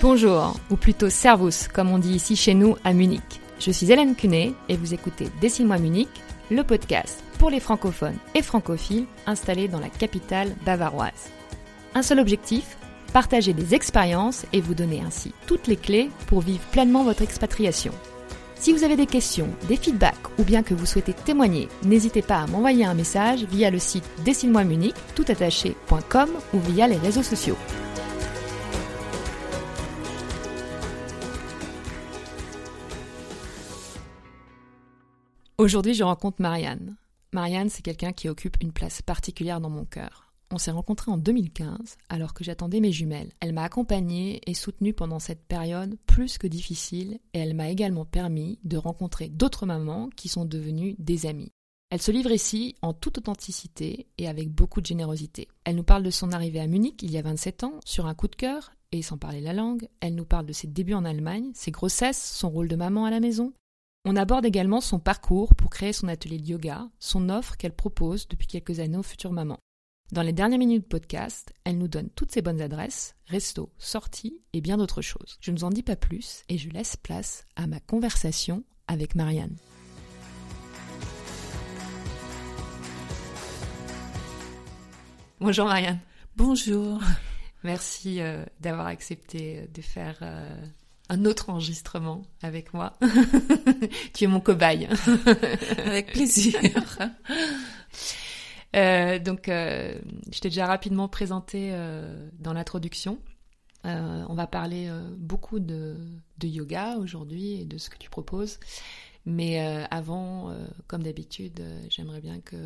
Bonjour, ou plutôt Servus, comme on dit ici chez nous à Munich. Je suis Hélène Cunet et vous écoutez Dessine-moi Munich, le podcast pour les francophones et francophiles installés dans la capitale bavaroise. Un seul objectif, partager des expériences et vous donner ainsi toutes les clés pour vivre pleinement votre expatriation. Si vous avez des questions, des feedbacks ou bien que vous souhaitez témoigner, n'hésitez pas à m'envoyer un message via le site dessine-moi Munich toutattaché.com ou via les réseaux sociaux. Aujourd'hui, je rencontre Marianne. Marianne, c'est quelqu'un qui occupe une place particulière dans mon cœur. On s'est rencontrés en 2015, alors que j'attendais mes jumelles. Elle m'a accompagnée et soutenue pendant cette période plus que difficile, et elle m'a également permis de rencontrer d'autres mamans qui sont devenues des amies. Elle se livre ici en toute authenticité et avec beaucoup de générosité. Elle nous parle de son arrivée à Munich il y a 27 ans, sur un coup de cœur, et sans parler la langue. Elle nous parle de ses débuts en Allemagne, ses grossesses, son rôle de maman à la maison, on aborde également son parcours pour créer son atelier de yoga, son offre qu'elle propose depuis quelques années aux futures mamans. Dans les dernières minutes de podcast, elle nous donne toutes ses bonnes adresses, restos, sorties et bien d'autres choses. Je ne vous en dis pas plus et je laisse place à ma conversation avec Marianne. Bonjour Marianne. Bonjour. Merci euh, d'avoir accepté de faire euh, un autre enregistrement avec moi. tu es mon cobaye. avec plaisir. Euh, donc, euh, je t'ai déjà rapidement présenté euh, dans l'introduction. on va parler beaucoup de, yoga aujourd'hui et de ce que tu proposes. Mais avant, comme d'habitude, j'aimerais bien que,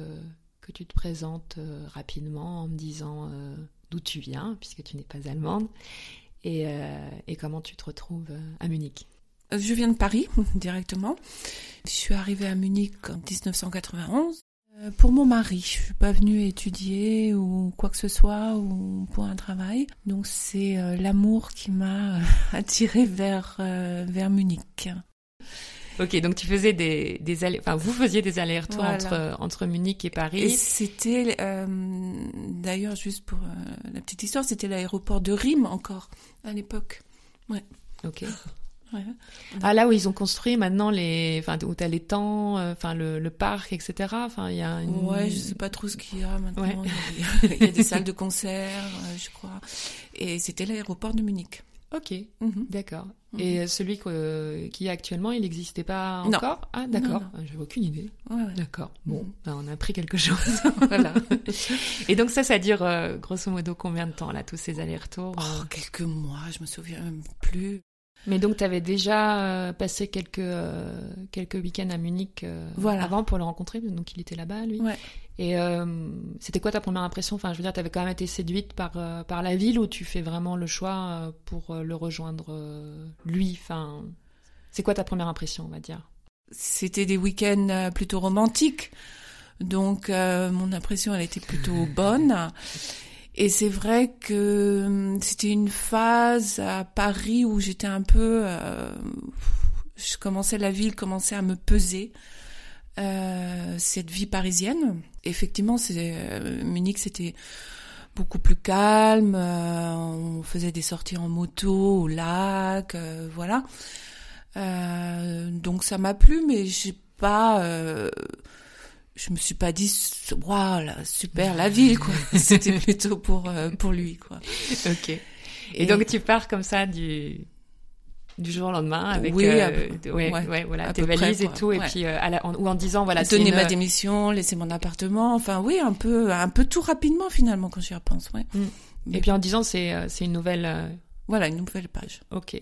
que tu te présentes rapidement en me disant d'où tu viens, puisque tu n'es pas allemande, euh, et, comment tu te retrouves euh, à Munich? Euh, Je viens de Paris directement. Je suis arrivée à Munich en 1991 pour mon mari. Je suis pas venue étudier ou quoi que ce soit ou pour un travail. Donc c'est l'amour qui m'a attirée vers vers Munich. Ok, donc tu faisais des, des allers, enfin vous faisiez des allers-retours entre, entre Munich et Paris. Et c'était, euh, d'ailleurs, juste pour euh, la petite histoire, c'était l'aéroport de Rime encore à l'époque. Ouais. Ok. Ouais. Ah là où ils ont construit maintenant les, enfin où t'as les temps, euh, enfin le, le, parc, etc. Enfin il y a. Une... Ouais, je sais pas trop ce qu'il y a maintenant. Il, y a, des salles de concert, je crois. Et c'était l'aéroport de Munich. Ok, mhm. d'accord. Mhm. Et celui qui est actuellement, il n'existait pas encore? Ah, d'accord. J'avais aucune idée. D'accord. Bon, mhm. ben, on a appris quelque chose. voilà. Et donc ça, ça dure euh, grosso modo combien de temps là, tous ces allers-retours oh, euh? Quelques mois, je me souviens même plus. Mais donc, tu avais déjà euh, passé quelques, euh, quelques week-ends à Munich euh, avant pour le rencontrer, donc il était là-bas, lui. Ouais. Et c'était quoi ta première impression? Enfin, je veux dire, tu avais quand même été séduite par, par la ville ou tu fais vraiment le choix pour le rejoindre lui? Enfin, c'est quoi ta première impression, on va dire? C'était des week-ends plutôt romantiques. Donc, mon impression, elle était plutôt bonne. Et c'est vrai que hum, c'était une phase à Paris où j'étais un peu, euh, je commençais la ville commençait à me peser. Euh, cette vie parisienne. Effectivement, c'est euh, Munich, c'était beaucoup plus calme. Euh, on faisait des sorties en moto au lac, euh, voilà. donc ça m'a plu, mais j'ai pas je me suis pas dit waouh super la ville quoi. C'était plutôt pour euh, pour lui quoi. Ok. Et, donc tu pars comme ça du du jour au lendemain avec oui, euh, ouais, ouais, voilà tes valises et tout et puis euh, à la, en, ou en disant voilà donner ma démission laisser mon appartement enfin oui un peu un peu tout rapidement finalement quand j'y repense ouais. Mm. et puis en disant c'est c'est une nouvelle voilà une nouvelle page. Ok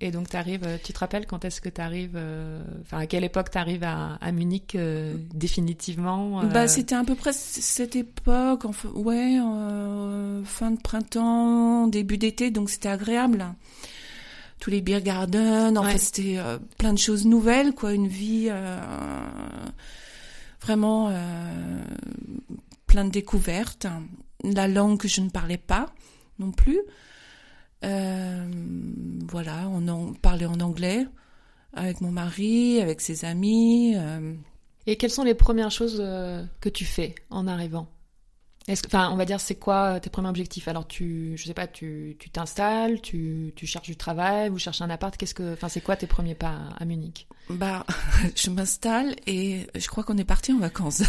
Et donc, tu arrives, euh, tu te rappelles quand est-ce que tu arrives, euh, enfin, à quelle époque tu arrives à, à, Munich euh, définitivement Bah, c'était à peu près cette époque, enfin, ouais, fin de printemps, début d'été, donc c'était agréable. Tous les beer gardens, en fait, c'était plein de choses nouvelles, quoi, une vie vraiment plein de découvertes. La langue que je ne parlais pas non plus. Euh, voilà, on parlait en anglais avec mon mari, avec ses amis. Euh. Et quelles sont les premières choses euh, que tu fais en arrivant? Enfin, on va dire, c'est quoi tes premiers objectifs? Alors, tu, je sais pas, tu t'installes, tu, tu, cherches du travail, vous cherchez un appart. Qu'est-ce que, enfin, c'est quoi tes premiers pas à Munich? Bah, je m'installe et je crois qu'on est parti en vacances.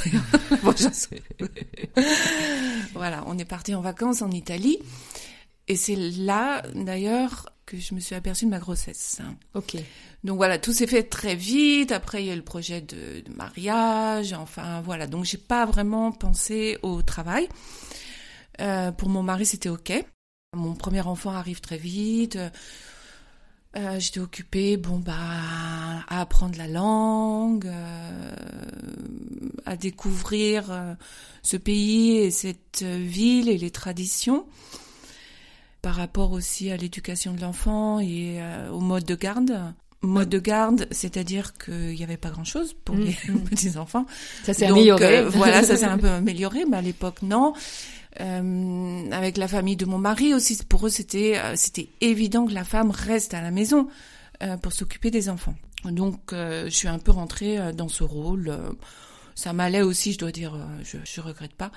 bon, voilà, on est parti en vacances en Italie et c'est là, d'ailleurs, que je me suis aperçue de ma grossesse. Ok. Donc voilà, tout s'est fait très vite. Après, il y a eu le projet de, mariage. Enfin voilà, donc j'ai pas vraiment pensé au travail. Euh, pour mon mari, c'était ok. Mon premier enfant arrive très vite. Euh, j'étais occupée, bon bah, à apprendre la langue, euh, à découvrir ce pays et cette ville et les traditions par rapport aussi à l'éducation de l'enfant et euh, au mode de garde. Mode de garde, c'est-à-dire qu'il n'y avait pas grand-chose pour mm, les mm. petits enfants. Ça s'est amélioré. Euh, voilà, ça s'est un peu amélioré, mais à l'époque non. Euh, avec la famille de mon mari aussi, pour eux c'était c'était évident que la femme reste à la maison pour s'occuper des enfants. Donc je suis un peu rentrée dans ce rôle. ça m'allait aussi, je dois dire, je, je regrette pas.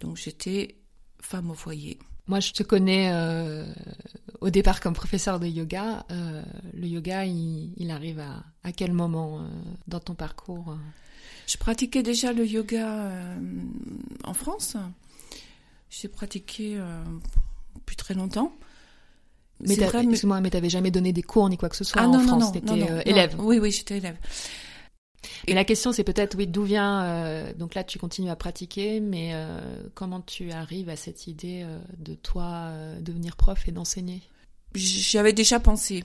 Donc j'étais femme au foyer. Moi, je te connais euh, au départ comme professeur de yoga. Euh, le yoga, il, arrive à, à, quel moment euh, dans ton parcours Je pratiquais déjà le yoga en France. J'ai pratiqué depuis très longtemps. Mais excuse-moi, mais t'avais jamais donné des cours ni quoi que ce soit ah, en non, France. T'étais élève. Oui, oui, j'étais élève. Et la question, c'est peut-être, oui, d'où vient. Euh, donc là, tu continues à pratiquer, mais euh, comment tu arrives à cette idée euh, de toi devenir prof et d'enseigner? J'y avais déjà pensé.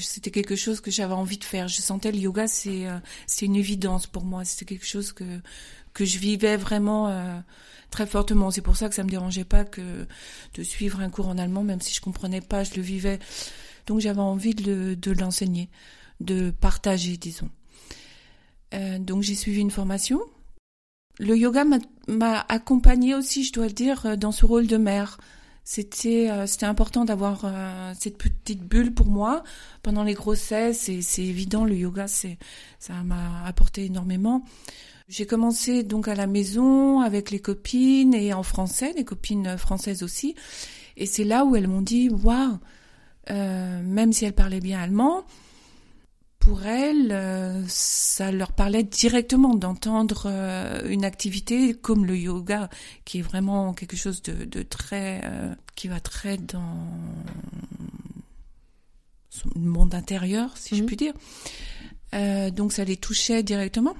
C'était quelque chose que j'avais envie de faire. Je sentais le yoga, c'est c'est une évidence pour moi. C'était quelque chose que que je vivais vraiment très fortement. C'est pour ça que ça me dérangeait pas que de suivre un cours en allemand, même si je comprenais pas, je le vivais. Donc j'avais envie de l'enseigner, de partager, disons. Euh, donc j'ai suivi une formation. Le yoga m'a accompagnée aussi, je dois le dire, euh, dans ce rôle de mère. C'était euh, important d'avoir cette petite bulle pour moi pendant les grossesses c'est évident le yoga ça m'a apporté énormément. J'ai commencé donc à la maison avec les copines et en français, les copines françaises aussi. Et c'est là où elles m'ont dit waouh, même si elles parlaient bien allemand, pour elles, euh, ça leur parlait directement d'entendre euh, une activité comme le yoga, qui est vraiment quelque chose de, très, euh, qui va très dans le monde intérieur, si je mhm. puis dire. donc ça les touchait directement.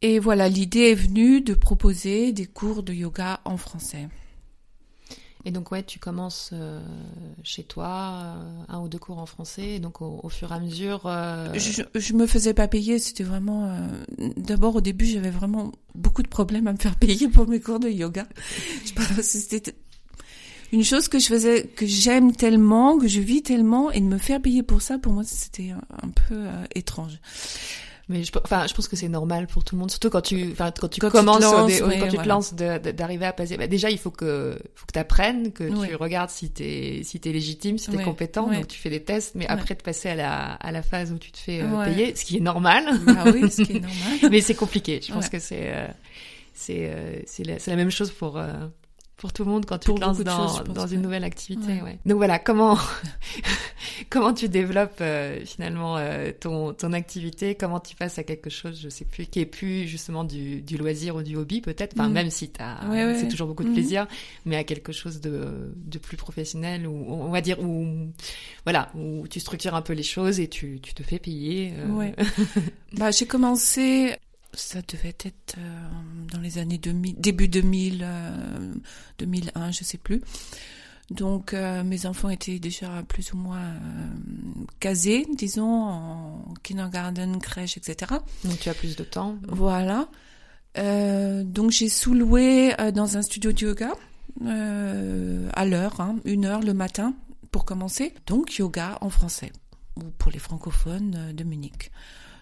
Et voilà, l'idée est venue de proposer des cours de yoga en français. Et donc ouais, tu commences euh, chez toi euh, un ou deux cours en français, et donc au, fur et à mesure. Euh, je, je me faisais pas payer, c'était vraiment. D'abord au début, j'avais vraiment beaucoup de problèmes à me faire payer pour mes cours de yoga. c'était une chose que je faisais, que j'aime tellement, que je vis tellement, et de me faire payer pour ça, pour moi, c'était un, peu étrange. Mais je, enfin, je pense que c'est normal pour tout le monde, surtout quand tu, enfin, quand tu commences, quand tu te lances, d'arriver à passer. Bah, déjà, il faut que, faut que tu apprennes, que tu regardes si t'es, si t'es légitime, si t'es compétent. Donc tu fais des tests, mais après de passer à la, à la phase où tu te fais euh, payer, ce qui est normal. Ah oui, ce qui est normal. mais c'est compliqué. Je pense que c'est, euh, c'est, euh, c'est la, la, même chose pour pour tout le monde quand tu te lances dans, dans une nouvelle activité. Ouais. Donc voilà, comment comment tu développes euh, finalement euh, ton ton activité, comment tu passes à quelque chose, je sais plus, qui est plus justement du, du loisir ou du hobby peut-être, enfin mm. même si t'as c'est toujours beaucoup de mm. plaisir, mais à quelque chose de de plus professionnel ou on va dire où voilà où tu structures un peu les choses et tu tu te fais payer. Euh... Ouais. bah j'ai commencé ça devait être euh, dans les années 2000, début 2000, 2001, euh, je sais plus. Donc euh, mes enfants étaient déjà plus ou moins casés, disons, en kindergarten, crèche, etc. Donc tu as plus de temps. Voilà. donc j'ai sous-loué dans un studio de yoga à l'heure, hein, une heure le matin pour commencer. Donc yoga en français, ou pour les francophones de Munich.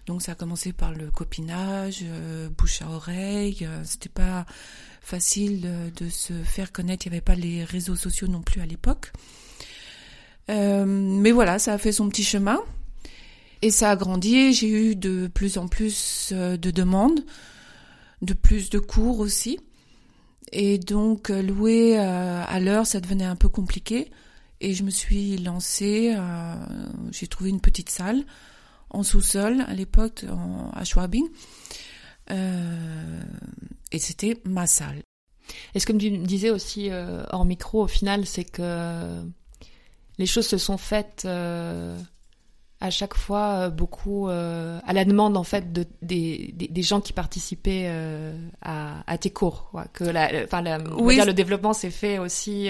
Donc ça a commencé par le copinage, euh, bouche à oreille. Euh, c'était pas facile de, se faire connaître. Il n'y avait pas les réseaux sociaux non plus à l'époque. Euh, mais voilà, ça a fait son petit chemin et ça a grandi. J'ai eu de plus en plus de demandes, de plus de cours aussi. Et donc louer à l'heure, ça devenait un peu compliqué. Et je me suis lancée, j'ai trouvé une petite salle en sous-sol à l'époque à Schwabing. et c'était ma salle. Et ce que tu me disais aussi hors micro, au final, c'est que les choses se sont faites euh, à chaque fois euh, beaucoup euh, à la demande en fait de, des, des, gens qui participaient à, à, tes cours. Quoi. Que la, enfin, la, dire, le développement s'est fait aussi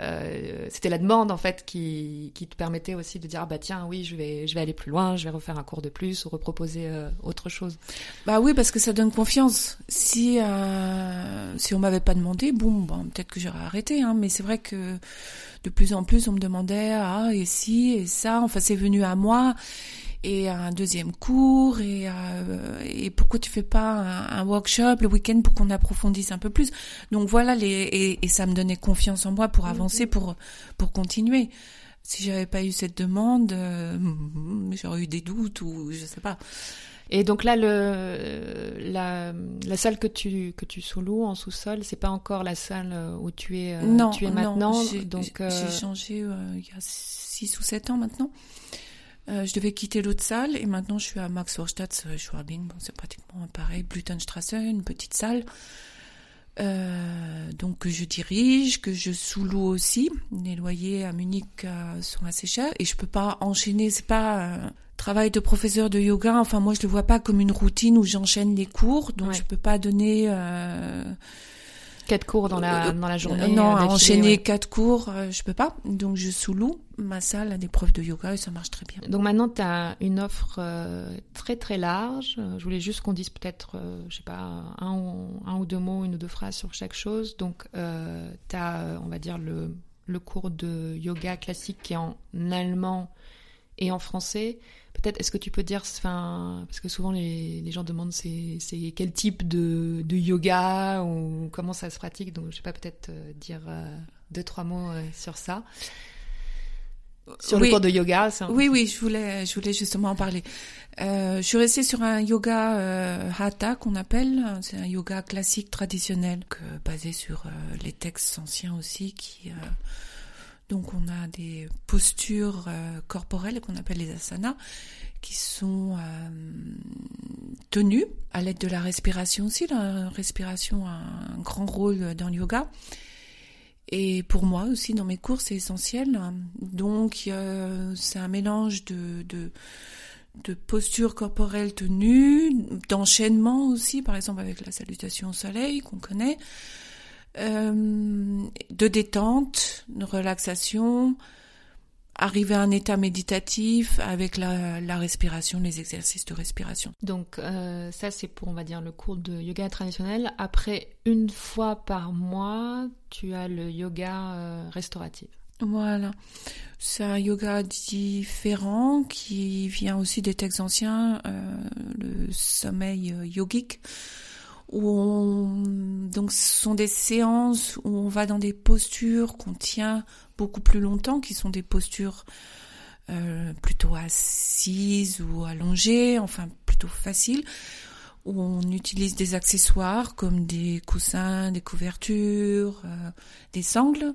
euh, c'était la demande en fait qui, qui te permettait aussi de dire ah bah tiens oui je vais je vais aller plus loin je vais refaire un cours de plus ou reproposer euh, autre chose. Bah oui parce que ça donne confiance. Si euh, si on m'avait pas demandé bon bon peut-être que j'aurais arrêté hein, mais c'est vrai que de plus en plus on me demandait ah et si et ça. Enfin c'est venu à moi et un deuxième cours et, euh, et pourquoi tu fais pas un, workshop le week-end pour qu'on approfondisse un peu plus donc voilà les et, et, ça me donnait confiance en moi pour avancer pour pour continuer si j'avais pas eu cette demande euh, j'aurais eu des doutes ou je sais pas et donc là, le, la, la salle que tu que tu sous-loues en sous-sol, c'est pas encore la salle où tu es, euh, non, tu es maintenant. Non, donc j'ai changé il y a six ou sept ans maintenant. Euh, je devais quitter l'autre salle et maintenant je suis à Max Vorstadt, euh, Schwabing. Bon, c'est pratiquement pareil. Blutenstrasse, une petite salle. Euh, donc que je dirige, que je sous-loue aussi. Les loyers à Munich euh, sont assez chers et je peux pas enchaîner. C'est pas un travail de professeur de yoga. Enfin moi je le vois pas comme une routine où j'enchaîne les cours. Donc je peux pas donner quatre cours dans la euh, dans la journée. non, à enchaîner quatre cours, euh, je peux pas. Donc je sous-loue ma salle à des profs de yoga et ça marche très bien. Donc maintenant tu as une offre euh, très très large. Je voulais juste qu'on dise peut-être je sais pas un ou, un ou deux mots, une ou deux phrases sur chaque chose. Donc tu as on va dire le le cours de yoga classique qui est en allemand et en français. Peut-être, est-ce que tu peux dire, enfin, parce que souvent les, les gens demandent c'est, c'est quel type de, de, yoga ou comment ça se pratique, donc je sais pas, peut-être euh, dire euh, deux, trois mots euh, sur ça. Sur le cours de yoga, ça. Oui, oui, je voulais, je voulais justement en parler. je suis restée sur un yoga hatha qu'on appelle, c'est un yoga classique traditionnel que, basé sur les textes anciens aussi qui donc on a des postures euh, corporelles qu'on appelle les asanas qui sont euh, tenues à l'aide de la respiration aussi. La respiration a un grand rôle dans le yoga. Et pour moi aussi, dans mes cours, c'est essentiel. Donc, c'est un mélange de, de, de postures corporelles tenues, d'enchaînement aussi, par exemple avec la salutation au soleil qu'on connaît, euh, de détente, de relaxation, arriver à un état méditatif avec la, la respiration, les exercices de respiration. Donc euh, ça c'est pour on va dire le cours de yoga traditionnel. Après une fois par mois, tu as le yoga euh, restauratif. Voilà. C'est un yoga différent qui vient aussi des textes anciens, euh, le sommeil yogique où on, donc ce sont des séances où on va dans des postures qu'on tient beaucoup plus longtemps, qui sont des postures euh, plutôt assises ou allongées, enfin plutôt faciles, où on utilise des accessoires comme des coussins, des couvertures, euh, des sangles,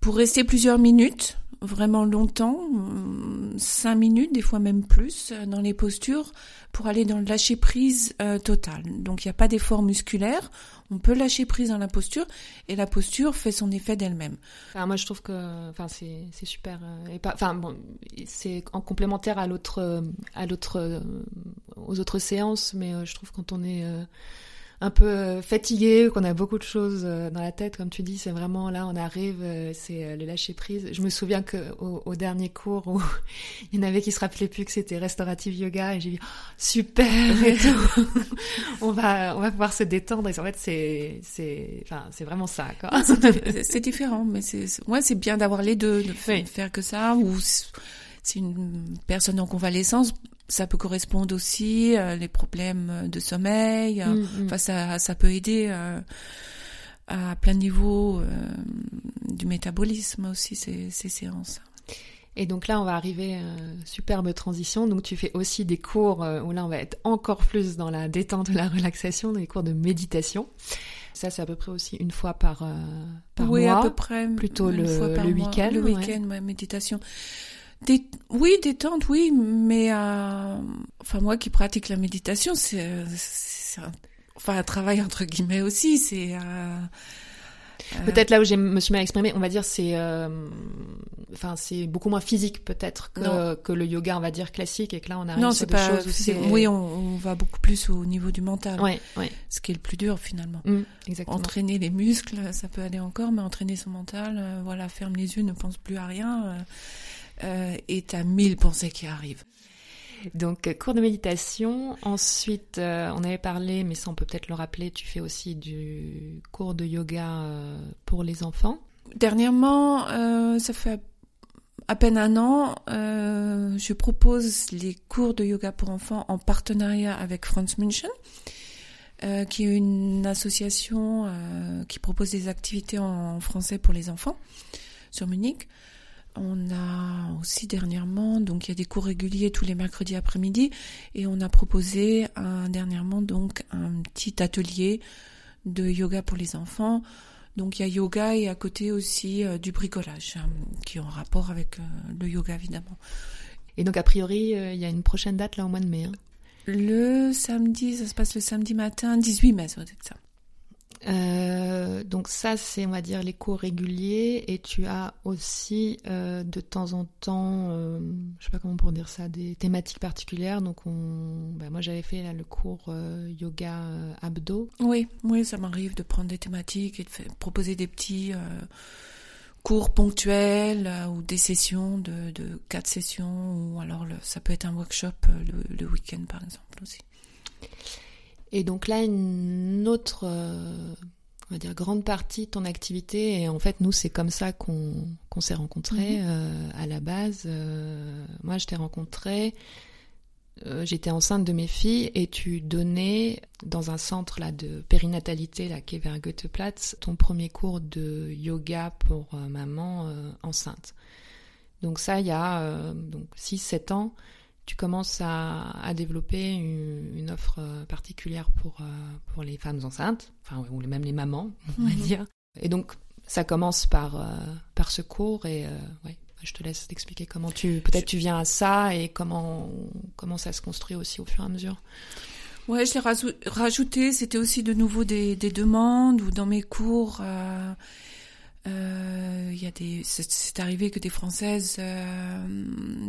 pour rester plusieurs minutes vraiment longtemps, euh, cinq minutes, des fois même plus, euh, dans les postures, pour aller dans le lâcher prise euh, total. Donc il n'y a pas d'effort musculaire, on peut lâcher prise dans la posture et la posture fait son effet d'elle-même. moi je trouve que, enfin c'est c'est super, et pas, enfin bon, c'est en complémentaire à l'autre, à l'autre, aux autres séances, mais je trouve quand on est un peu euh, fatigué, qu'on a beaucoup de choses euh, dans la tête, comme tu dis, c'est vraiment là, on arrive, euh, c'est le lâcher prise. Je me souviens que au, dernier cours où il y en avait qui se rappelaient plus que c'était restaurative yoga, et j'ai dit oh, super, on va on va pouvoir se détendre. Et en fait, c'est c'est enfin c'est vraiment ça. Quoi. C'est différent, mais c'est ouais, c'est bien d'avoir les deux, de faire que ça ou c'est une personne en convalescence, ça peut correspondre aussi à les problèmes de sommeil. Mm, mm. Enfin, ça, ça peut aider euh, à plein niveau euh, du métabolisme aussi ces, ces séances. Et donc là, on va arriver, euh, superbe transition. Donc tu fais aussi des cours où là, on va être encore plus dans la détente, la relaxation, des cours de méditation. Ça, c'est à peu près aussi une fois par, euh, par oui, mois. à peu près. Plutôt une le, week-end. Le week-end, ouais, méditation. Des, oui, détente, oui, mais euh, enfin moi qui pratique la méditation, c'est un, enfin un travail entre guillemets aussi. C'est euh, euh, Peut-être là où je me suis mal exprimée, on va dire c'est, euh, enfin c'est beaucoup moins physique peut-être que, que le yoga, on va dire classique, et que là on arrive non, sur des pas. choses où c'est-. Oui, on, on va beaucoup plus au niveau du mental, ouais, ouais, ce qui est le plus dur finalement. Mm, exactement. Entraîner les muscles, ça peut aller encore, mais entraîner son mental, euh, voilà, ferme les yeux, ne pense plus à rien, euh, euh, et t'as mille pensées qui arrivent. Donc euh, cours de méditation. Ensuite, euh, on avait parlé, mais ça on peut peut-être le rappeler. Tu fais aussi du cours de yoga euh, pour les enfants. Dernièrement, euh, ça fait à peine un an, euh, je propose les cours de yoga pour enfants en partenariat avec Franz München, euh, qui est une association euh, qui propose des activités en français pour les enfants sur Munich. On a aussi dernièrement, donc il y a des cours réguliers tous les mercredis après-midi, et on a proposé un, dernièrement donc un petit atelier de yoga pour les enfants. Donc il y a yoga et à côté aussi euh, du bricolage, hein, qui est en rapport avec euh, le yoga évidemment. Et donc a priori, euh, il y a une prochaine date là au mois de mai. hein? Le samedi, ça se passe le samedi matin, 18 mai, ça doit être ça. Euh, donc ça, c'est on va dire les cours réguliers. Et tu as aussi euh, de temps en temps, euh, je sais pas comment pour dire ça, des thématiques particulières. Donc on, bah, moi j'avais fait le cours euh, yoga abdo. Oui, oui, ça m'arrive de prendre des thématiques et de proposer des petits cours ponctuels ou des sessions de, quatre sessions ou alors ça peut être un workshop le week-end par exemple aussi. Et donc là, une autre, euh, on va dire, grande partie de ton activité, et en fait, nous, c'est comme ça qu'on s'est rencontrés Mhm. euh, à la base. euh, moi, je t'ai rencontré, j'étais enceinte de mes filles, et tu donnais dans un centre là de périnatalité, là, qui est vers Goetheplatz, ton premier cours de yoga pour maman enceinte. Donc ça, il y a donc 6-7 ans, tu commences à, à développer une, une offre euh, particulière pour, euh, pour les femmes enceintes, enfin, ou même les mamans, on va dire. Et donc, ça commence par, euh, par ce cours et euh, ouais, je te laisse t'expliquer comment tu, peut-être tu viens à ça et comment, comment ça se construit aussi au fur et à mesure. Ouais, je l'ai rajouté. C'était aussi de nouveau des, des demandes ou dans mes cours. euh, Il y a des, c'est- arrivé que des Françaises euh,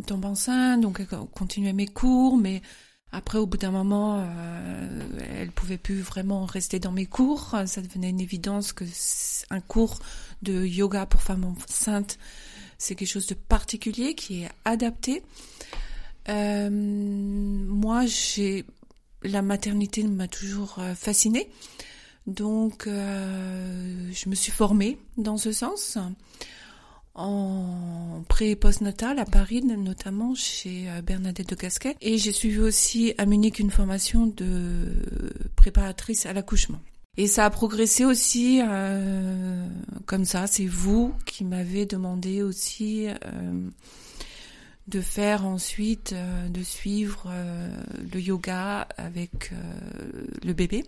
tombent enceintes, donc elles continuaient mes cours, mais après, au bout d'un moment, euh, elles pouvaient plus vraiment rester dans mes cours. Ça devenait une évidence que un cours de yoga pour femmes enceintes, c'est quelque chose de particulier qui est adapté. Euh, moi, j'ai la maternité m'a toujours euh, fascinée. Donc, euh, je me suis formée dans ce sens en pré et postnatal à Paris, notamment chez euh, Bernadette de Casquet. Et j'ai suivi aussi à Munich une formation de préparatrice à l'accouchement. Et ça a progressé aussi euh, comme ça. C'est vous qui m'avez demandé aussi de faire ensuite, euh, de suivre euh, le yoga avec euh, le bébé.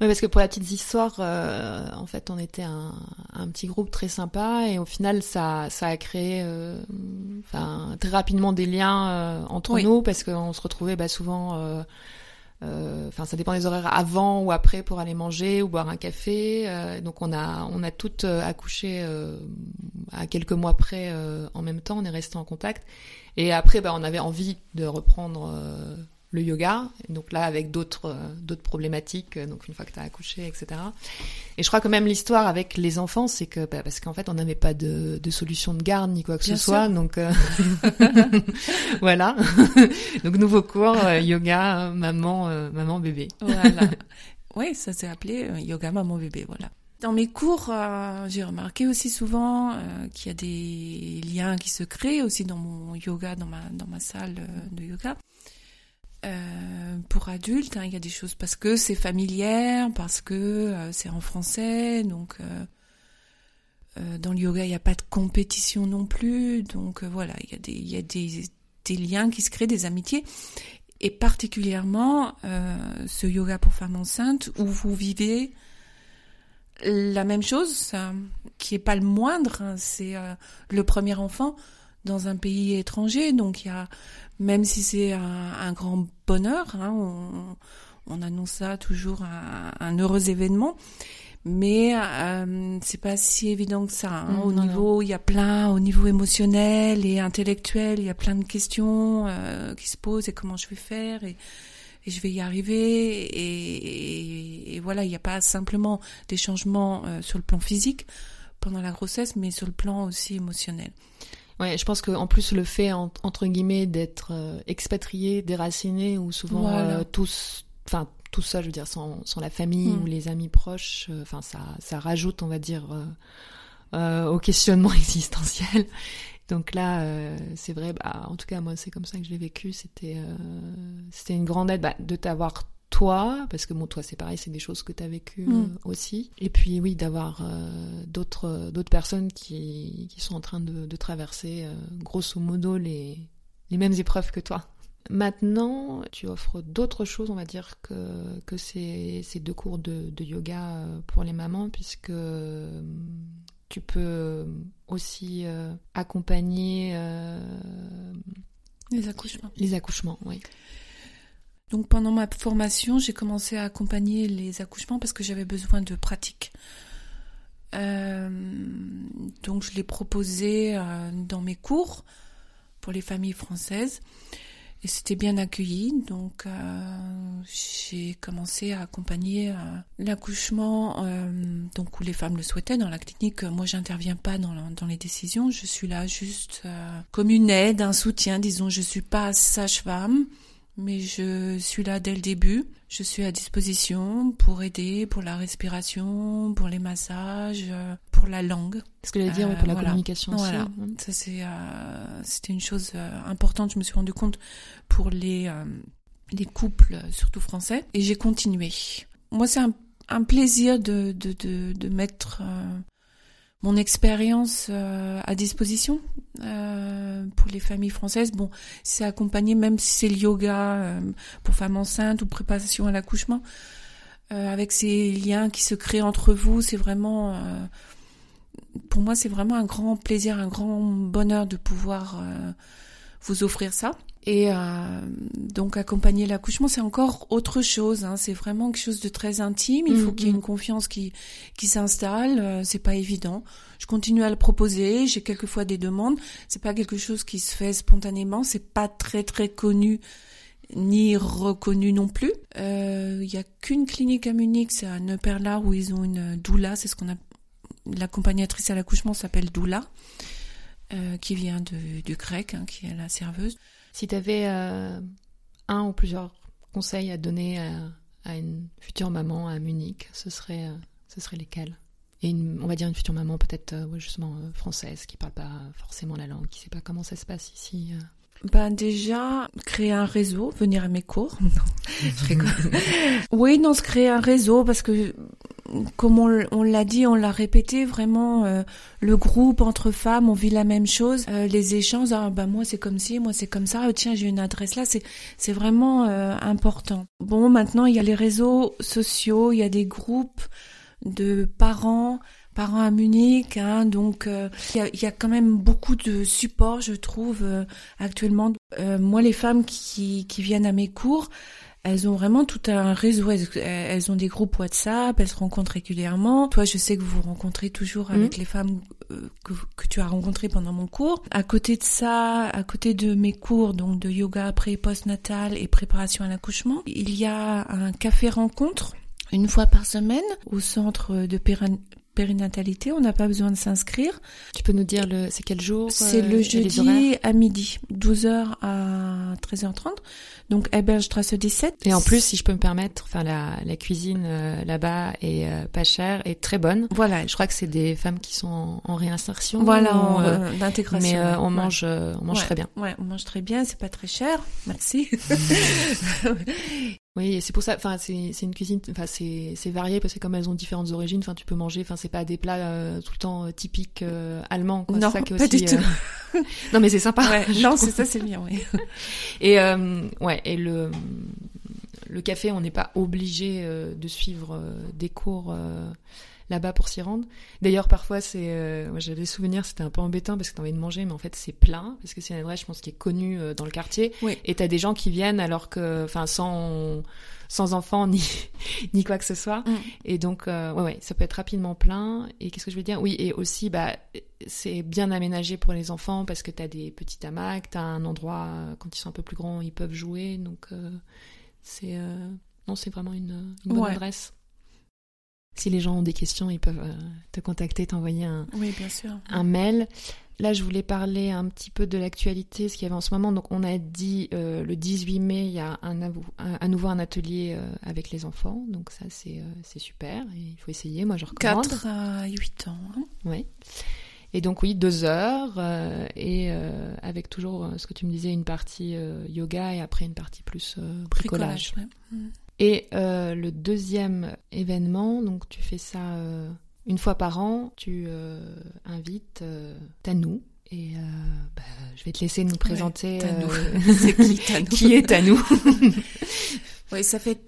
Oui, parce que pour la petite histoire, en fait, on était un, un petit groupe très sympa et au final, ça, ça a créé, enfin, très rapidement des liens entre Oui. nous parce qu'on se retrouvait bah, souvent. Enfin, ça dépend des horaires avant ou après pour aller manger ou boire un café. Donc, on a, on a toutes accouché à quelques mois près en même temps. On est resté en contact. Et après, bah, on avait envie de reprendre euh, le yoga. Donc là, avec d'autres euh, d'autres problématiques. euh, Donc une fois que tu as accouché, etc. Et je crois que même l'histoire avec les enfants, c'est que bah, parce qu'en fait, on n'avait pas de, de solution de garde ni quoi que Bien ce soit. Donc euh, voilà. donc nouveau cours yoga, maman, maman bébé. Voilà. oui, ça s'est appelé yoga maman bébé, voilà. Dans mes cours, euh, j'ai remarqué aussi souvent euh, qu'il y a des liens qui se créent aussi dans mon yoga, dans ma salle euh, de yoga. Pour adultes, hein, il y a des choses parce que c'est familière, parce que c'est en français, donc dans le yoga il n'y a pas de compétition non plus, donc voilà, il y a des liens qui se créent, des amitiés et particulièrement ce yoga pour femmes enceintes où vous vivez la même chose, qui est pas le moindre, hein, c'est euh, le premier enfant dans un pays étranger. Donc il y a, même si c'est un, grand bonheur, hein, on, on, annonce ça toujours un, un heureux événement, mais euh, c'est pas si évident que ça. Hein. Au niveau, il y a plein, au niveau émotionnel et intellectuel, il y a plein de questions euh, qui se posent et comment je vais faire et, et je vais y arriver et, et, voilà, il n'y a pas simplement des changements euh, sur le plan physique pendant la grossesse, mais sur le plan aussi émotionnel. Ouais, je pense qu'en plus le fait entre guillemets d'être euh, expatrié, déraciné ou souvent tous, enfin tout ça, je veux dire, sans, sans la famille hmm. ou les amis proches, euh, enfin, ça, ça rajoute, on va dire, euh, euh, au questionnement existentiel. Donc là, c'est vrai, bah, en tout cas, moi, c'est comme ça que je l'ai vécu. C'était c'était une grande aide bah, de t'avoir toi, parce que bon, toi, c'est pareil, c'est des choses que tu as vécues hmm. aussi. Et puis, oui, d'avoir d'autres d'autres personnes qui, qui sont en train de, de traverser, grosso modo, les, les mêmes épreuves que toi. Maintenant, tu offres d'autres choses, on va dire, que, que ces, ces deux cours de, de, yoga euh, pour les mamans, puisque euh, tu peux aussi euh, accompagner les accouchements. Les accouchements, oui. Donc pendant ma formation, j'ai commencé à accompagner les accouchements parce que j'avais besoin de pratique. donc je l'ai proposé dans mes cours pour les familles françaises. Et c'était bien accueilli, donc euh, j'ai commencé à accompagner euh, l'accouchement, euh, donc où les femmes le souhaitaient dans la clinique. Moi, j'interviens pas dans, dans, les décisions, je suis là juste comme une aide, un soutien. Disons, je suis pas sage-femme, mais je suis là dès le début. Je suis à disposition pour aider, pour la respiration, pour les massages, pour la langue. Ce que j'allais dire, pour la communication aussi. Voilà. Ça c'est, euh, c'était une chose euh, importante. Je me suis rendu compte pour les euh, les couples, surtout français, et j'ai continué. Moi, c'est un, un, plaisir de de de, de mettre mon expérience à disposition euh, pour les familles françaises. Bon, c'est accompagné, même si c'est le yoga euh, pour femmes enceintes ou préparation à l'accouchement, euh, avec ces liens qui se créent entre vous, c'est vraiment, pour moi, c'est vraiment un grand plaisir, un grand bonheur de pouvoir vous offrir ça. Et euh, donc accompagner l'accouchement, c'est encore autre chose. Hein. C'est vraiment quelque chose de très intime. Il faut mm, qu'il y ait mm. une confiance qui qui s'installe. Euh, c'est pas évident. Je continue à le proposer. J'ai quelquefois des demandes. C'est pas quelque chose qui se fait spontanément. C'est pas très très connu ni reconnu non plus. Euh, il y a qu'une clinique à Munich, c'est à Neuperlach où ils ont une doula. C'est ce qu'on a. L'accompagnatrice à l'accouchement s'appelle doula. Euh, qui vient de, du grec, hein, qui est la serveuse. Si tu avais euh, un ou plusieurs conseils à donner à, une future maman à Munich, ce serait, euh, ce serait lesquels? Et on va dire une future maman peut-être justement française qui parle pas forcément la langue, qui sait pas comment ça se passe ici. Ben déjà, créer un réseau, venir à mes cours. Non, oui, non, se créer un réseau parce que comme on, l'a dit, on l'a répété, vraiment, euh, le groupe entre femmes, on vit la même chose. Euh, les échanges, ah, bah moi c'est comme ci, moi c'est comme ça. Oh, tiens, j'ai une adresse là. C'est c'est vraiment euh, important. Bon, maintenant il y a les réseaux sociaux, il y a des groupes de parents parents à Munich, hein, donc il y, a, y, a, quand même beaucoup de support, je trouve, actuellement. moi, les femmes qui, qui viennent à mes cours, elles ont vraiment tout un réseau. Elles, ont des groupes WhatsApp, elles se rencontrent régulièrement. Toi, je sais que vous vous rencontrez toujours avec mhm. les femmes euh, que, que, tu as rencontrées pendant mon cours. À côté de ça, à côté de mes cours donc de yoga pré post-natal et préparation à l'accouchement, il y a un café rencontre une fois par semaine au centre de périnatalité, on n'a pas besoin de s'inscrire. Tu peux nous dire le c'est quel jour C'est le euh, jeudi à midi, 12h à 13h30. Donc Eberstrasse 17. Et en plus, si je peux me permettre, enfin la, la cuisine euh, là-bas est euh, pas chère et très bonne. Voilà, je crois que c'est des femmes qui sont en, réinsertion. Voilà, en d'intégration. Mais on mange on mange très bien. Ouais, on mange très bien, c'est pas très cher. Merci. Oui, c'est pour ça. Enfin, c'est c'est une cuisine. Enfin, c'est c'est varié parce que comme elles ont différentes origines, enfin, tu peux manger. Enfin, c'est pas des plats euh, tout le temps euh, typiques euh, allemands. Quoi. Non, ça pas du tout. non, mais c'est sympa. Ouais, non, c'est ça, c'est bien. Oui. et ouais, et le le café, on n'est pas obligé euh, de suivre euh, des cours euh, là-bas pour s'y rendre. D'ailleurs, parfois, c'est, euh, j'avais des souvenirs, c'était un peu embêtant parce que t'as envie de manger, mais en fait c'est plein parce que c'est une adresse, je pense, qui est connue euh, dans le quartier. Oui. Et t'as des gens qui viennent alors que, enfin, sans sans enfants ni ni quoi que ce soit. Mm. Et donc, euh, ouais, ouais, ça peut être rapidement plein. Et qu'est-ce que je veux dire? Oui, et aussi, bah, c'est bien aménagé pour les enfants parce que t'as des petits hamacs, t'as un endroit euh, quand ils sont un peu plus grands, ils peuvent jouer. Donc, euh, c'est euh, non, c'est vraiment une, une bonne Ouais. adresse. Si les gens ont des questions, ils peuvent te contacter, t'envoyer un, Oui, bien sûr. un mail. Là, je voulais parler un petit peu de l'actualité, ce qu'il y avait en ce moment. Donc, on a dit euh, le 18 mai, il y a un, avou- un- à nouveau un atelier euh, avec les enfants. Donc, ça, c'est euh, c'est super. Et il faut essayer. Moi, je recommande. 4 à 8 ans. hein. Ouais. Et donc, oui, deux heures. et avec toujours ce que tu me disais, une partie yoga et après une partie plus bricolage. ouais. Mm. Et le deuxième événement, donc tu fais ça une fois par an, tu euh, invites euh, Tanou. Et euh, bah, je vais te laisser nous présenter Tanou. qui Tanou qui est Tanou. Oui, ça fait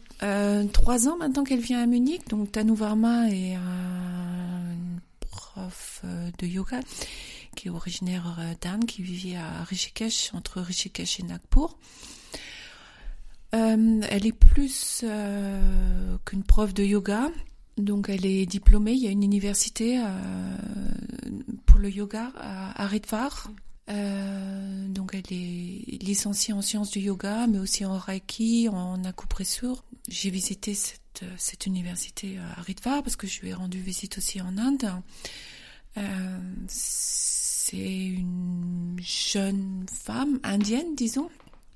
trois ans maintenant qu'elle vient à Munich. Donc Tanu Varma est un prof de yoga qui est originaire d'Inde, qui vivait à Rishikesh, entre Rishikesh et Nagpur. Elle est plus qu'une prof de yoga. Donc elle est diplômée. Il y a une université euh, pour le yoga à, Haridwar. Euh, donc elle est licenciée en sciences du yoga, mais aussi en reiki, en acupressure. J'ai visité cette, université à Haridwar parce que je lui ai rendu visite aussi en Inde. Euh, c'est une jeune femme indienne, disons,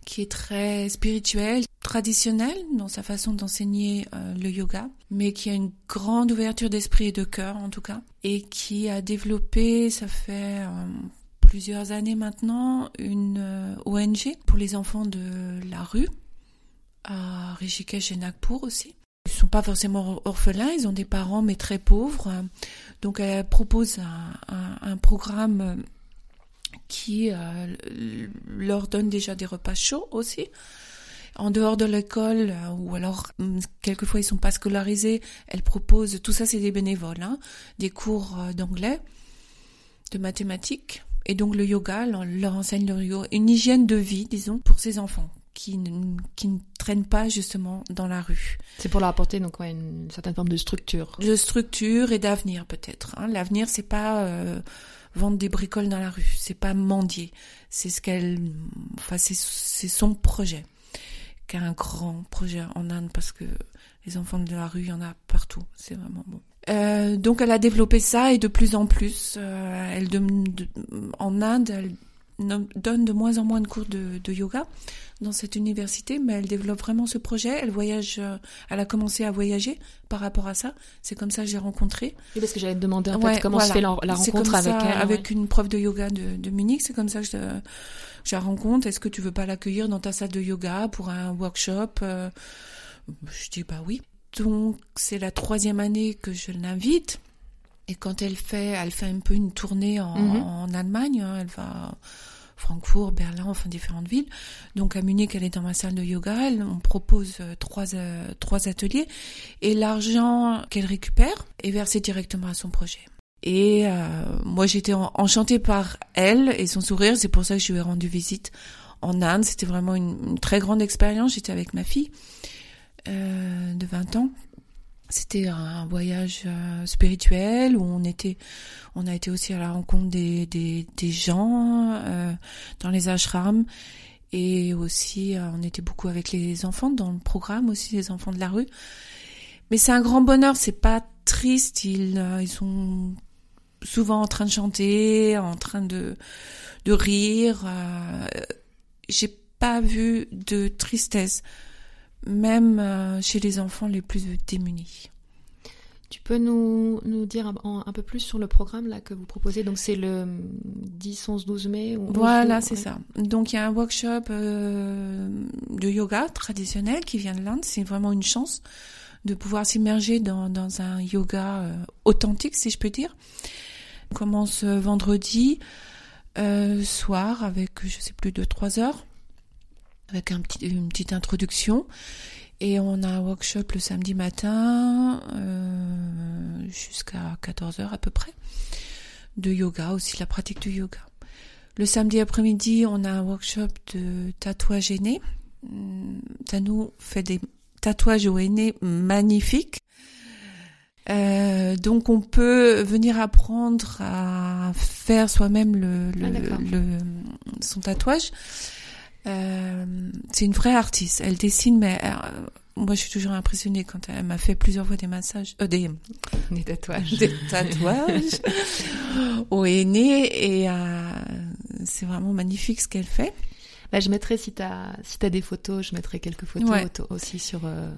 qui est très spirituelle, traditionnelle dans sa façon d'enseigner euh, le yoga, mais qui a une grande ouverture d'esprit et de cœur en tout cas, et qui a développé, ça fait euh, plusieurs années maintenant, une euh, ONG pour les enfants de la rue, à Rishikesh et Nagpur aussi. Ils sont pas forcément or- orphelins, ils ont des parents mais très pauvres. Donc elle propose un, programme qui euh, leur donne déjà des repas chauds aussi. En dehors de l'école, euh, ou alors hum, quelquefois ils sont pas scolarisés, elle propose, tout ça c'est des bénévoles, hein, des cours euh, d'anglais, de mathématiques, et donc le yoga, leur, leur enseigne le yoga, une hygiène de vie, disons, pour ces enfants qui ne, qui ne traînent pas justement dans la rue. C'est pour leur apporter donc ouais, une certaine forme de structure. De structure et d'avenir peut-être. Hein. L'avenir c'est pas euh, vendre des bricoles dans la rue, c'est pas mendier, c'est ce qu'elle, enfin c'est son projet, qui un grand projet en Inde parce que les enfants de la rue il y en a partout, c'est vraiment bon. Euh, donc elle a développé ça et de plus en plus, euh, elle en Inde, elle donne de moins en moins de cours de, de yoga dans cette université, mais elle développe vraiment ce projet. Elle voyage, euh, elle a commencé à voyager par rapport à ça. C'est comme ça que j'ai rencontré. Oui, parce que j'allais te demander en Ouais, fait comment se voilà. fait la, rencontre avec ça, elle. avec ouais. une prof de yoga de, de Munich. C'est comme ça que je, je la rencontre. Est-ce que tu veux pas l'accueillir dans ta salle de yoga pour un workshop Euh, Je dis bah oui. Donc c'est la troisième année que je l'invite. Et quand elle fait, elle fait un peu une tournée en, Mhm. en Allemagne. hein. Elle va à Francfort, Berlin, enfin différentes villes. Donc à Munich, elle est dans ma salle de yoga. Elle, on propose euh, trois euh, trois ateliers et l'argent qu'elle récupère est versé directement à son projet. Et euh, moi, j'étais en- enchantée par elle et son sourire. C'est pour ça que je lui ai rendu visite en Inde. C'était vraiment une, une très grande expérience. J'étais avec ma fille euh, de 20 ans. C'était un voyage euh, spirituel où on était, on a été aussi à la rencontre des des, gens euh, dans les ashrams et aussi euh, on était beaucoup avec les enfants dans le programme aussi les enfants de la rue. Mais c'est un grand bonheur. C'est pas triste. Ils ils sont souvent en train de chanter, en train de de rire. euh, J'ai pas vu de tristesse même euh, chez les enfants les plus démunis. Tu peux nous, nous dire un, peu plus sur le programme là que vous proposez? Donc c'est le 10, 11, 12 mai ou 11, Voilà, 12, c'est ouais. ça. Donc il y a un workshop euh, de yoga traditionnel qui vient de l'Inde. C'est vraiment une chance de pouvoir s'immerger dans, dans un yoga euh, authentique, si je peux dire. On commence vendredi euh, soir avec, je sais plus, de trois heures, avec un petit, une petite introduction. Et on a un workshop le samedi matin euh, jusqu'à 14h à peu près de yoga, aussi la pratique du yoga. Le samedi après-midi, on a un workshop de tatouage aîné. Tanou fait des tatouages au aîné magnifiques. Euh, donc on peut venir apprendre à faire soi-même le, le, Ah, le- son tatouage. Euh, c'est une vraie artiste. Elle dessine, mais euh, moi je suis toujours impressionnée quand elle m'a fait plusieurs fois des massages, euh, des, Des tatouages. des tatouages au aîné et euh, c'est vraiment magnifique ce qu'elle fait. Bah, je mettrai si t'as si t'as des photos, je mettrai quelques photos Ouais. aussi sur euh,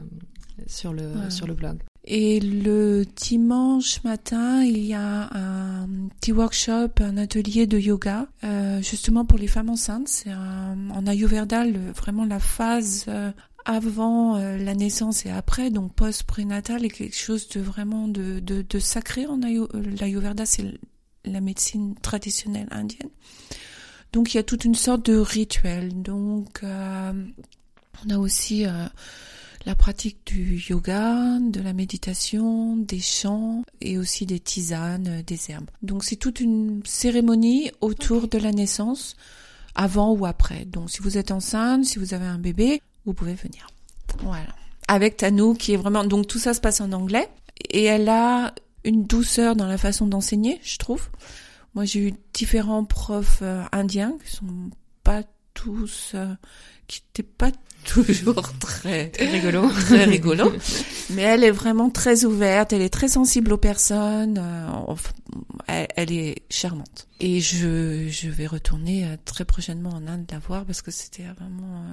sur le Ouais. sur le blog. Et le dimanche matin, il y a un petit workshop, un atelier de yoga, euh, justement pour les femmes enceintes. C'est en Ayurveda, vraiment la phase euh, avant euh, la naissance et après, donc post-prénatal, est quelque chose de vraiment de, sacré en Ayu- l'Ayurveda. C'est la médecine traditionnelle indienne. Donc il y a toute une sorte de rituel. Donc on a aussi la pratique du yoga, de la méditation, des chants et aussi des tisanes, euh, des herbes. Donc c'est toute une cérémonie autour de la naissance, avant ou après. Donc si vous êtes enceinte, si vous avez un bébé, vous pouvez venir. Voilà. Avec Tanou qui est vraiment... Donc tout ça se passe en anglais et elle a une douceur dans la façon d'enseigner, je trouve. Moi j'ai eu différents profs euh, indiens qui sont pas tous... euh, qui n'étaient pas toujours très Très rigolo. très rigolo. Mais elle est vraiment très ouverte, elle est très sensible aux personnes, euh, elle, elle est charmante. Et je, je vais retourner euh, très prochainement en Inde la voir parce que c'était vraiment...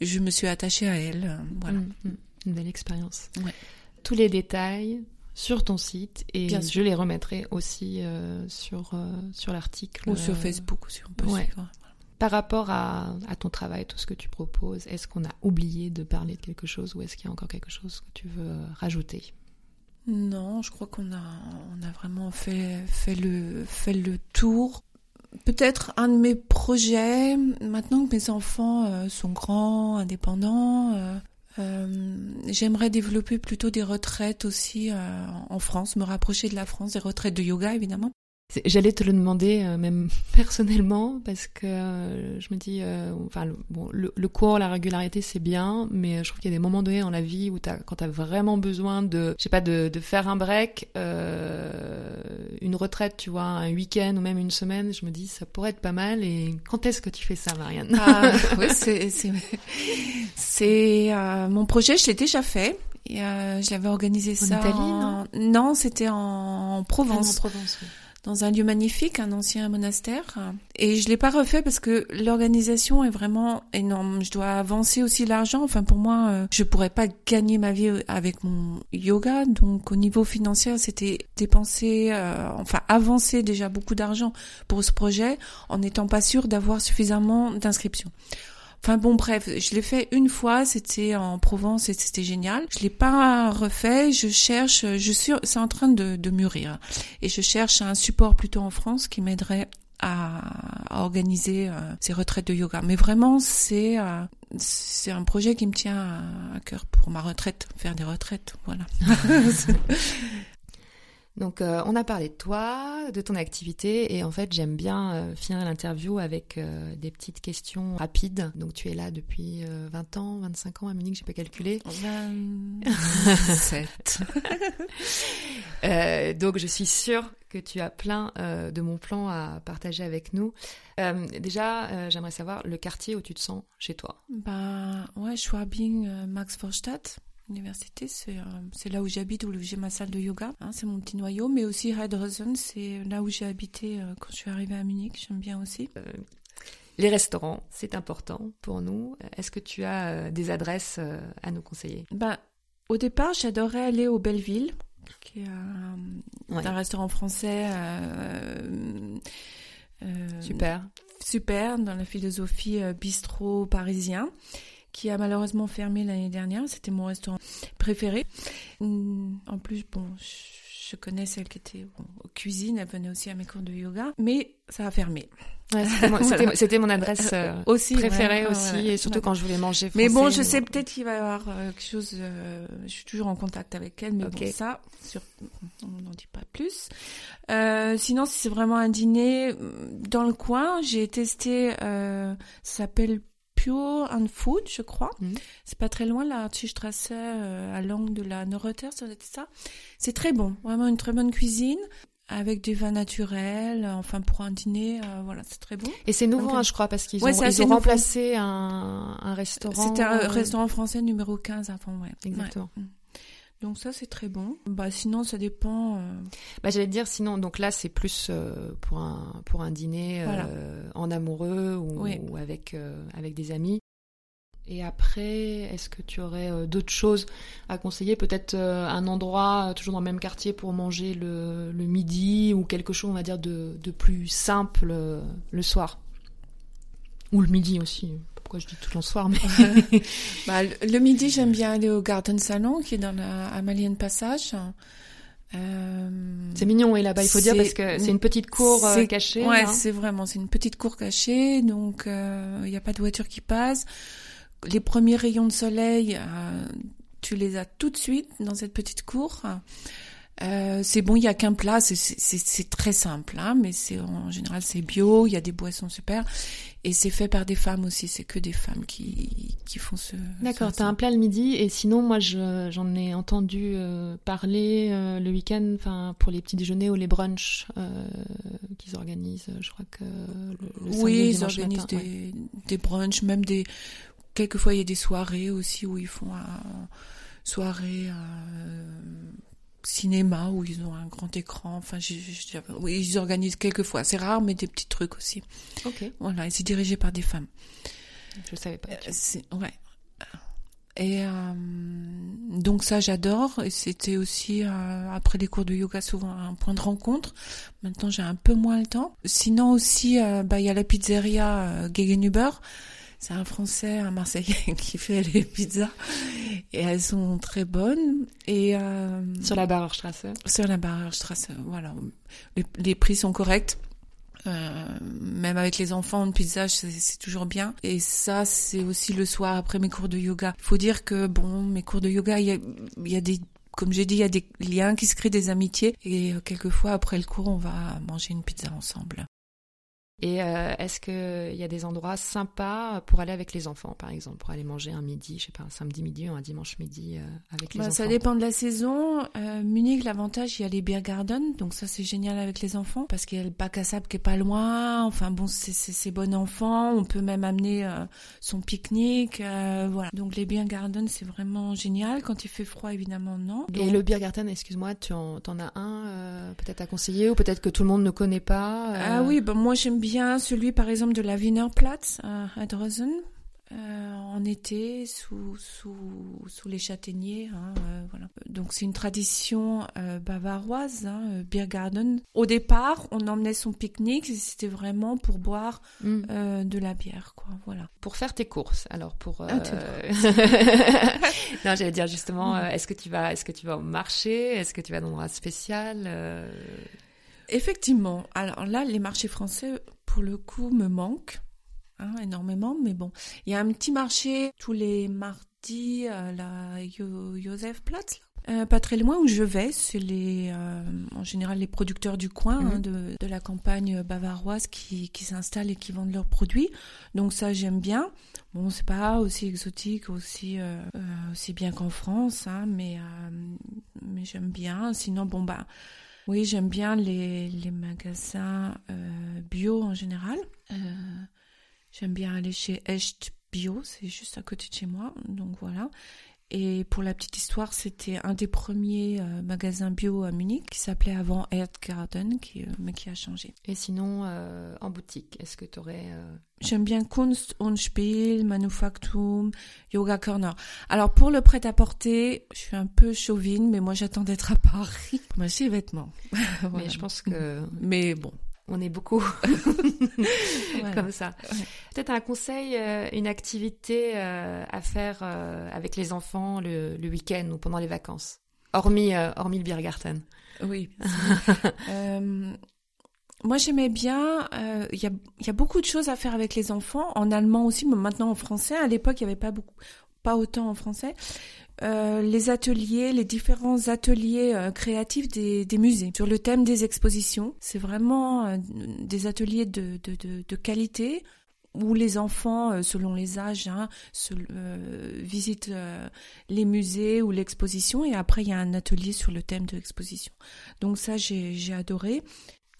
je me suis attachée à elle. voilà. Mm, mm. Une belle expérience. Ouais. Tous les détails sur ton site et Bien je les remettrai aussi euh, sur euh, sur l'article Ou sur Facebook aussi, on peut ouais. Par rapport à, ton travail, tout ce que tu proposes, est-ce qu'on a oublié de parler de quelque chose ou est-ce qu'il y a encore quelque chose que tu veux rajouter? Non, je crois qu'on a, vraiment fait, le, tour. Peut-être un de mes projets, maintenant que mes enfants euh, sont grands, indépendants, euh, euh, j'aimerais développer plutôt des retraites aussi en France, me rapprocher de la France, des retraites de yoga évidemment. J'allais te le demander euh, même personnellement parce que euh, je me dis, euh, enfin, le, bon, le, le cours, la régularité, c'est bien, mais je trouve qu'il y a des moments donnés dans la vie où t'as, quand t'as vraiment besoin de, je sais pas, de, de faire un break, une retraite, tu vois, un week-end ou même une semaine, je me dis, ça pourrait être pas mal. Et quand est-ce que tu fais ça, Marianne Ah, c'est, mon projet, je l'ai déjà fait. Et, euh, je l'avais organisé ça Italie, en- non, c'était en Provence. En Provence, oui. Dans un lieu magnifique, un ancien monastère. Et je l'ai pas refait parce que l'organisation est vraiment énorme. Je dois avancer aussi l'argent. Enfin, pour moi, euh, je pourrais pas gagner ma vie avec mon yoga. Donc, au niveau financier, c'était dépenser, euh, enfin, avancer déjà beaucoup d'argent pour ce projet en n'étant pas sûr d'avoir suffisamment d'inscriptions. Enfin bon, bref, je l'ai fait une fois, c'était en Provence et c'était génial. Je l'ai pas refait, je cherche, je suis, c'est en train de, de mûrir. Et je cherche un support plutôt en France qui m'aiderait à, à organiser euh, ces retraites de yoga. Mais vraiment, c'est euh, c'est un projet qui me tient à, à cœur pour ma retraite, faire des retraites, voilà. Donc, euh, on a parlé de toi, de ton activité, et en fait, j'aime bien euh, finir l'interview avec euh, des petites questions rapides. Donc, tu es là depuis euh, 20 ans, 25 ans à Munich, j'ai pas calculé. 27. Euh, donc, je suis sûre que tu as plein euh, de bons plans à partager avec nous. Euh, déjà, euh, j'aimerais savoir le quartier où tu te sens chez toi. Bah ouais, Schwabing, euh, Max Vorstadt, université, c'est euh, c'est là où j'habite, où j'ai ma salle de yoga. Hein, c'est mon petit noyau, mais aussi Heidresen, c'est là où j'ai habité euh, quand je suis arrivée à Munich. J'aime bien aussi. Les restaurants, c'est important pour nous. Est-ce que tu as euh, des adresses euh, à nous conseiller? Bah au départ, j'adorais aller au Belleville, qui est un, Ouais. un restaurant français. euh, euh, Super. super dans la philosophie euh, bistrot parisien qui a malheureusement fermé l'année dernière. C'était mon restaurant préféré. Hum, En plus, bon, je connais celle qui était bon, cuisine, elle venait aussi à mes cours de yoga, mais ça a fermé. c'était mon, adresse euh, aussi, préférée aussi, et surtout quand je voulais manger français. Mais bon, je sais peut-être qu'il va y avoir euh, quelque chose. Euh, je suis toujours en contact avec elle, mais bon, ça, sur, on n'en dit pas plus. sinon, si c'est vraiment un dîner dans le coin, j'ai testé. ça s'appelle Pure and Food, je crois. Mhm. C'est pas très loin, la Tischstrasse, à l'angle de la Norotter, ça. C'est très bon, vraiment une très bonne cuisine avec des vins naturels, enfin pour un dîner, euh, voilà, c'est très bon. Et c'est nouveau, hein, je crois, parce qu'ils ont, ils ont remplacé un, un, restaurant. C'était un euh, restaurant français numéro 15 avant, ouais. Exactement. Mm. Donc ça c'est très bon. Bah sinon ça dépend. Euh... Bah j'allais dire sinon donc là c'est plus euh, pour un pour un dîner en amoureux ou, ou avec avec des amis. Et après, est-ce que tu aurais euh, d'autres choses à conseiller? Peut-être euh, un endroit, euh, toujours dans le même quartier, pour manger le, midi ou quelque chose, on va dire, de, plus simple le soir Ou le midi aussi. Pourquoi je dis tout le soir mais... bah, Le midi, j'aime bien aller au Garden Salon, qui est dans la Amalienne Passage. C'est mignon, et là-bas, il faut dire, parce que c'est une petite cour cachée. Ouais, c'est vraiment, c'est une petite cour cachée, donc il n'y a pas de voiture qui passe les premiers rayons de soleil, euh, tu les as tout de suite dans cette petite cour. Euh, c'est bon, il y a qu'un plat, c'est très simple, hein, mais c'est en général c'est bio, il y a des boissons super, et c'est fait par des femmes aussi, c'est que des femmes qui, qui font ce. D'accord, t'as un plat le midi, et sinon moi j'en ai entendu euh, parler le week-end, enfin pour les petits déjeuners ou les brunchs qu'ils organisent, je crois que. Le, oui, ils organisent des, des brunchs, même des quelquefois il y a des soirées aussi où ils font un soirée euh, cinéma où ils ont un grand écran. Enfin, oui, ils organisent quelquefois. C'est rare, mais des petits trucs aussi. Ok. Voilà, et c'est dirigé par des femmes. Je savais pas. Euh, ouais. Et euh, donc ça j'adore et c'était aussi après les cours de yoga souvent un point de rencontre. Maintenant j'ai un peu moins le temps. Sinon aussi bah il y a la pizzeria Gegenüber c'est un Français, un Marseillais qui fait les pizzas et elles sont très bonnes. Et euh, sur la Barrerstrasse. Sur la Barrerstrasse, voilà. Les, prix sont corrects. Euh, même avec les enfants, une pizza, c'est toujours bien. Et ça, c'est aussi le soir après mes cours de yoga. Il faut dire que bon, mes cours de yoga, il y a, y a des comme j'ai dit, il y a des liens qui se créent, des amitiés. Et quelquefois, après le cours, on va manger une pizza ensemble. Et euh, est-ce qu'il y a des endroits sympas pour aller avec les enfants, par exemple, pour aller manger un midi, je sais pas, un samedi midi ou un dimanche midi euh, avec les bah, enfants? Ça dépend de la saison. Euh, Munich, l'avantage, il y a les beer gardens, donc ça c'est génial avec les enfants parce qu'il y a le bac à sable qui est pas loin. Enfin bon, c'est bon enfant. On peut même amener son pique-nique, voilà. Donc les beer gardens, c'est vraiment génial. Quand il fait froid, évidemment, non. Et le beer garden, excuse-moi, tu en, en as un peut-être à conseiller ou peut-être que tout le monde ne connaît pas. Ah oui, bah moi j'aime bien celui par exemple de la Wienerplatz à Drosen. Euh, en été sous, sous, sous les châtaigniers. Hein, euh, voilà. Donc c'est une tradition euh, bavaroise, hein, beer garden. Au départ, on emmenait son pique-nique, c'était vraiment pour boire mm. de la bière, quoi. Voilà. Pour faire tes courses, alors pour. Ah, non, j'allais dire justement, mm. est-ce que tu vas, est-ce que tu vas au marché, est-ce que tu vas dans un endroit spécial Effectivement. Alors là, les marchés français, pour le coup, me manquent hein, énormément. Mais bon, il y a un petit marché tous les mardis à la Josefplatz. Euh, pas très loin où je vais, c'est les, euh, en général les producteurs du coin hein, mhm. de, de, la campagne bavaroise qui, qui s'installent et qui vendent leurs produits. Donc ça j'aime bien. Bon c'est pas aussi exotique, aussi euh, euh aussi bien qu'en France, hein, mais mais j'aime bien. Sinon bon bah oui, j'aime bien les, les magasins euh, bio en général. Euh, j'aime bien aller chez Echt Bio, c'est juste à côté de chez moi, donc voilà. Et pour la petite histoire, c'était un des premiers euh, magasins bio à Munich qui s'appelait avant Erdgarten, qui, euh, mais qui a changé. Et sinon, euh, en boutique, est-ce que tu aurais... J'aime bien Kunst und Spiel, Manufaktum, Yoga Corner. Alors pour le prêt-à-porter, je suis un peu chauvine, mais moi j'attends d'être à Paris pour m'acheter les vêtements. Mais je pense que... Mais bon, on est beaucoup comme ça. Peut-être un conseil, euh, une activité euh, à faire euh, avec les enfants le, week-end ou pendant les vacances. hormis, hormis le Biergarten. Oui. moi, j'aimais bien. Il y, a, y a beaucoup de choses à faire avec les enfants, en allemand aussi, mais maintenant en français. À l'époque, il n'y avait pas beaucoup, pas autant en français. Euh, les ateliers, les différents ateliers euh, créatifs des, des, musées sur le thème des expositions. C'est vraiment euh, des ateliers de, de, de, qualité où les enfants, selon les âges, hein, se, visitent les musées ou l'exposition et après il y a un atelier sur le thème de l'exposition. Donc ça j'ai adoré.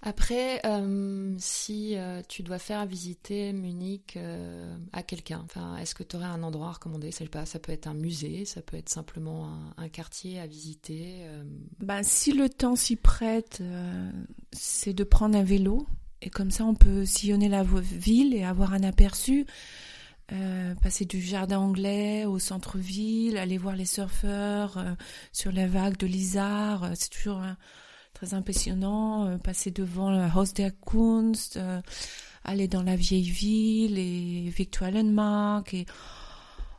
Après, euh, si euh, tu dois faire visiter Munich euh, à quelqu'un, est-ce que tu aurais un endroit à recommander? Sais pas, Ça peut être un musée, ça peut être simplement un, quartier à visiter. Ben, si le temps s'y prête, c'est de prendre un vélo et comme ça on peut sillonner la ville et avoir un aperçu. passer du jardin anglais au centre-ville, aller voir les surfeurs sur la vague de l'Isard, c'est toujours un, très impressionnant. Euh, passer devant le Haus der Kunst, euh, aller dans la vieille ville et Victualenmark et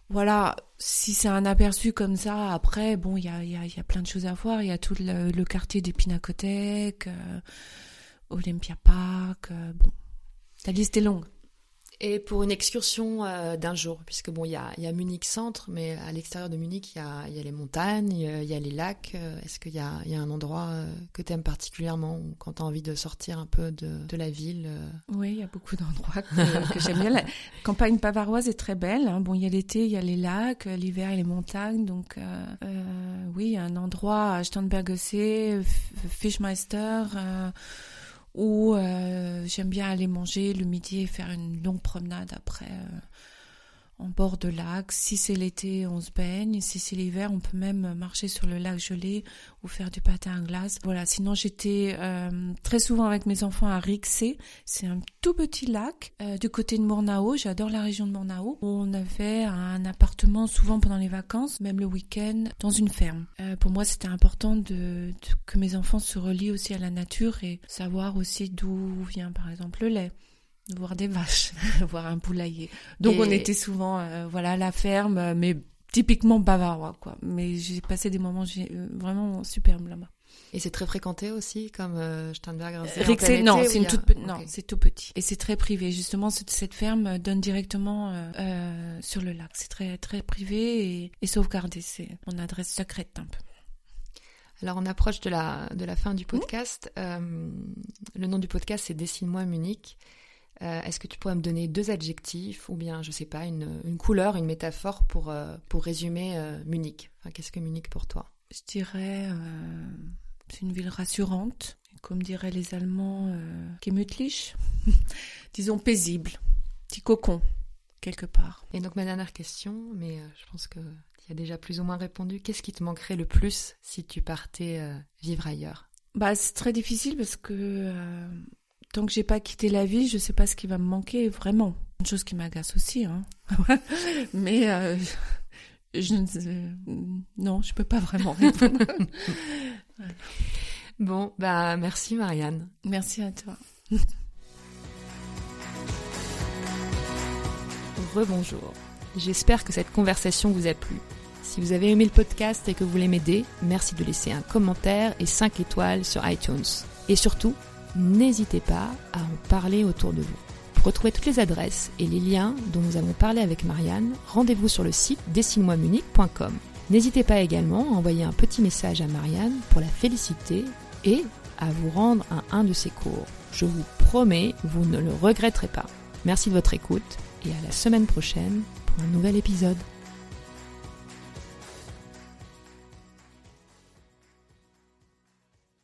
voilà, si c'est un aperçu comme ça, après, bon, il y a, y, a, y a, plein de choses à voir. Il y a tout le, quartier des Pinacothèques, euh, Olympia Park. bon, la liste est longue. Et pour une excursion euh, d'un jour, puisque bon, il y a, y a, Munich centre, mais à l'extérieur de Munich, il y a, y a, les montagnes, il y, a les lacs. Euh, est-ce qu'il y a, y a, un endroit euh, que tu aimes particulièrement quand tu as envie de sortir un peu de, de la ville Oui, il y a beaucoup d'endroits que, j'aime bien. La campagne bavaroise est très belle. Hein. Bon, il y a l'été, il y a les lacs, l'hiver, et les montagnes. Donc, oui, il y a un endroit à Fischmeister ou euh, j'aime bien aller manger le midi et faire une longue promenade après euh, en bord de lac. Si c'est l'été, on se baigne. Si c'est l'hiver, on peut même marcher sur le lac gelé ou faire du patin à glace. Voilà. Sinon, j'étais euh, très souvent avec mes enfants à Rixé. C'est un tout petit lac euh, du côté de Mornao. J'adore la région de Mornao. On avait un appartement souvent pendant les vacances, même le week-end, dans une ferme. Euh, pour moi, c'était important que mes enfants se relient aussi à la nature et savoir aussi d'où vient, par exemple, le lait voir des vaches, voir un poulailler. Donc on était souvent euh, voilà à la ferme, mais typiquement bavarois quoi. Mais j'ai passé des moments euh, vraiment superbes là-bas. Et c'est très fréquenté aussi, comme euh, Steinberg Rixé, non, c'est une toute non, c'est tout petit. Et c'est très privé. Justement, cette, ferme donne directement euh, sur le lac. C'est très très privé et, et sauvegardé. C'est mon adresse secrète un peu. Alors on approche de la de la fin du podcast. le nom du podcast c'est Dessine-moi Munich. Euh, est-ce que tu pourrais me donner deux adjectifs ou bien, je sais pas, une, couleur, une métaphore pour, euh, pour résumer euh, Munich? Qu'est-ce que Munich pour toi? Je dirais, c'est une ville rassurante, comme diraient les Allemands, gemütlich, disons paisible, petit cocon, quelque part. Et donc ma dernière question, mais je pense que tu as déjà plus ou moins répondu, qu'est-ce qui te manquerait le plus si tu partais vivre ailleurs? Bah, c'est très difficile parce que tant que j'ai pas quitté la vie, je sais pas ce qui va me manquer vraiment. Une chose qui m'agace aussi, hein. Mais euh, je non, je peux pas vraiment répondre. Bon, bah merci Marianne. Merci à toi. Rebonjour. J'espère que cette conversation vous a plu. Si vous avez aimé le podcast et que vous voulez m'aider, merci de laisser un commentaire et 5 étoiles sur iTunes. Et surtout, n'hésitez pas à en parler autour de vous. Pour retrouver toutes les adresses et les liens dont nous avons parlé avec Marianne, rendez-vous sur le site dessine N'hésitez pas également à envoyer un petit message à Marianne pour la féliciter et à vous rendre à un de ses cours. Je vous promets, vous ne le regretterez pas. Merci de votre écoute et à la semaine prochaine pour un nouvel épisode.